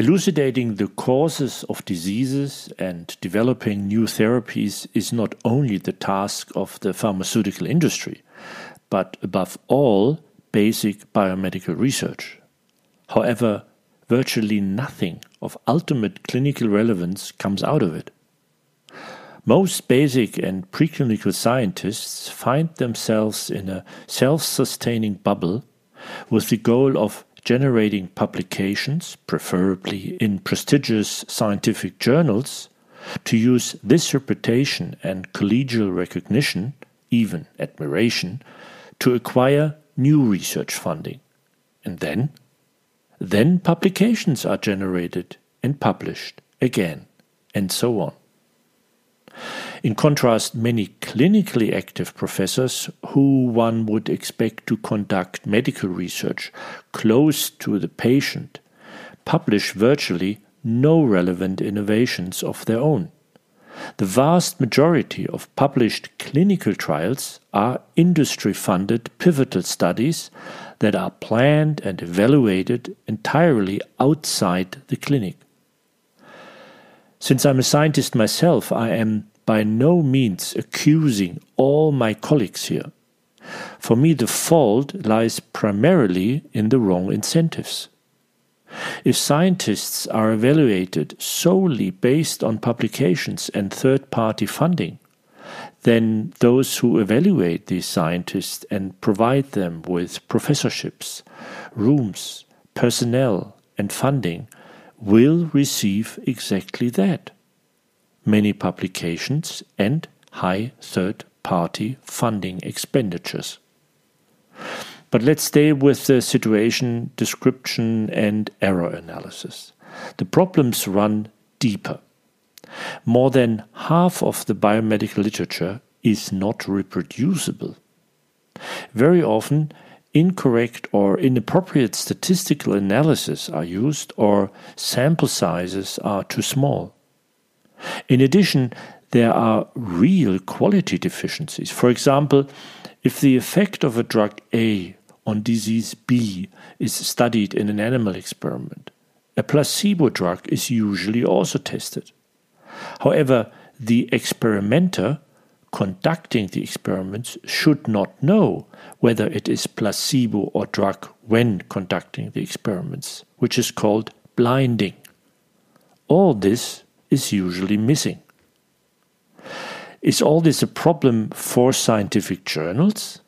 Elucidating the causes of diseases and developing new therapies is not only the task of the pharmaceutical industry, but above all, basic biomedical research. However, virtually nothing of ultimate clinical relevance comes out of it. Most basic and preclinical scientists find themselves in a self sustaining bubble with the goal of generating publications, preferably in prestigious scientific journals, to use this reputation and collegial recognition, even admiration, to acquire new research funding. And then? Then publications are generated and published again, and so on. In contrast, many clinically active professors, who one would expect to conduct medical research close to the patient, publish virtually no relevant innovations of their own. The vast majority of published clinical trials are industry funded pivotal studies that are planned and evaluated entirely outside the clinic. Since I'm a scientist myself, I am by no means accusing all my colleagues here. For me, the fault lies primarily in the wrong incentives. If scientists are evaluated solely based on publications and third party funding, then those who evaluate these scientists and provide them with professorships, rooms, personnel, and funding will receive exactly that many publications, and high third party funding expenditures. But let's stay with the situation description and error analysis. The problems run deeper. More than half of the biomedical literature is not reproducible. Very often, incorrect or inappropriate statistical analyses are used, or sample sizes are too small. In addition, there are real quality deficiencies. For example, if the effect of a drug A on disease B is studied in an animal experiment, a placebo drug is usually also tested. However, the experimenter conducting the experiments should not know whether it is placebo or drug when conducting the experiments, which is called blinding. All this is usually missing. Is all this a problem for scientific journals?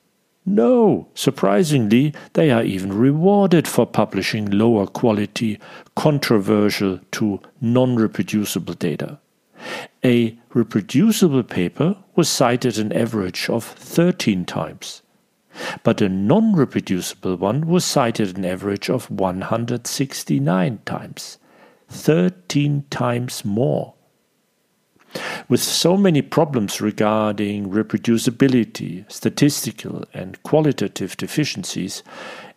No, surprisingly, they are even rewarded for publishing lower quality, controversial to non reproducible data. A reproducible paper was cited an average of 13 times, but a non reproducible one was cited an average of 169 times. 13 times more. With so many problems regarding reproducibility, statistical, and qualitative deficiencies,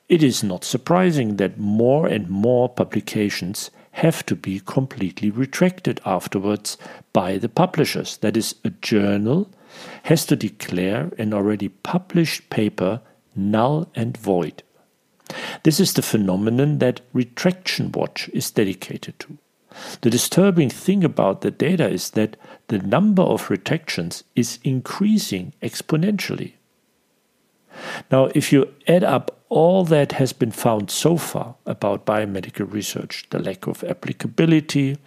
it is not surprising that more and more publications have to be completely retracted afterwards by the publishers. That is, a journal has to declare an already published paper null and void. This is the phenomenon that Retraction Watch is dedicated to. The disturbing thing about the data is that the number of retractions is increasing exponentially. Now, if you add up all that has been found so far about biomedical research the lack of applicability,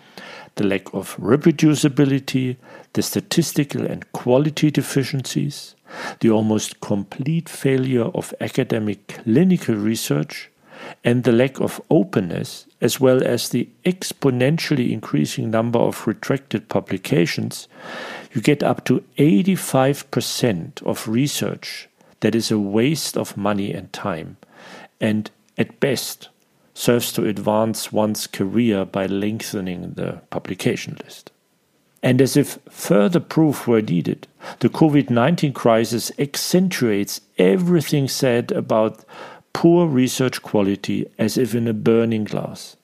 the lack of reproducibility, the statistical and quality deficiencies, the almost complete failure of academic clinical research, and the lack of openness, as well as the exponentially increasing number of retracted publications, you get up to 85% of research that is a waste of money and time, and at best, serves to advance one's career by lengthening the publication list. And as if further proof were needed, the COVID 19 crisis accentuates everything said about poor research quality as if in a burning glass.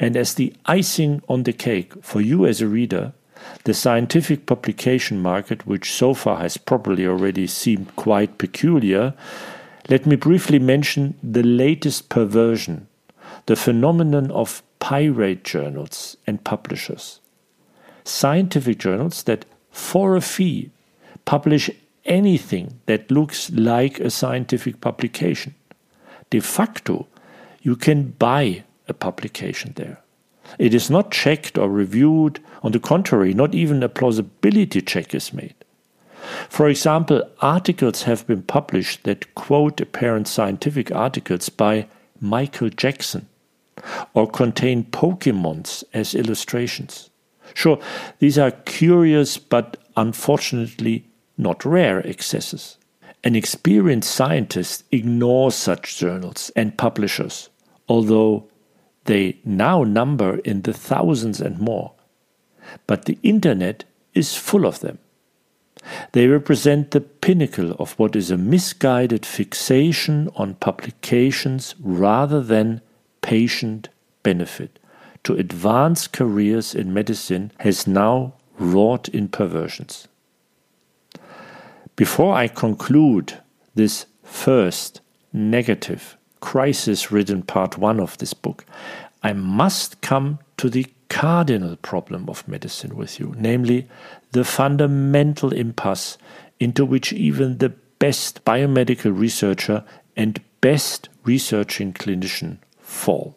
And as the icing on the cake for you as a reader, the scientific publication market, which so far has probably already seemed quite peculiar, let me briefly mention the latest perversion the phenomenon of pirate journals and publishers scientific journals that, for a fee, publish anything that looks like a scientific publication. De facto, you can buy a publication there. It is not checked or reviewed. On the contrary, not even a plausibility check is made. For example, articles have been published that quote apparent scientific articles by Michael Jackson or contain Pokemons as illustrations. Sure, these are curious but unfortunately not rare excesses. An experienced scientist ignores such journals and publishers, although they now number in the thousands and more. But the internet is full of them. They represent the pinnacle of what is a misguided fixation on publications rather than patient benefit to advance careers in medicine has now wrought in perversions. Before I conclude this first negative, crisis ridden part one of this book, I must come to the cardinal problem of medicine with you, namely the fundamental impasse into which even the best biomedical researcher and best researching clinician fall.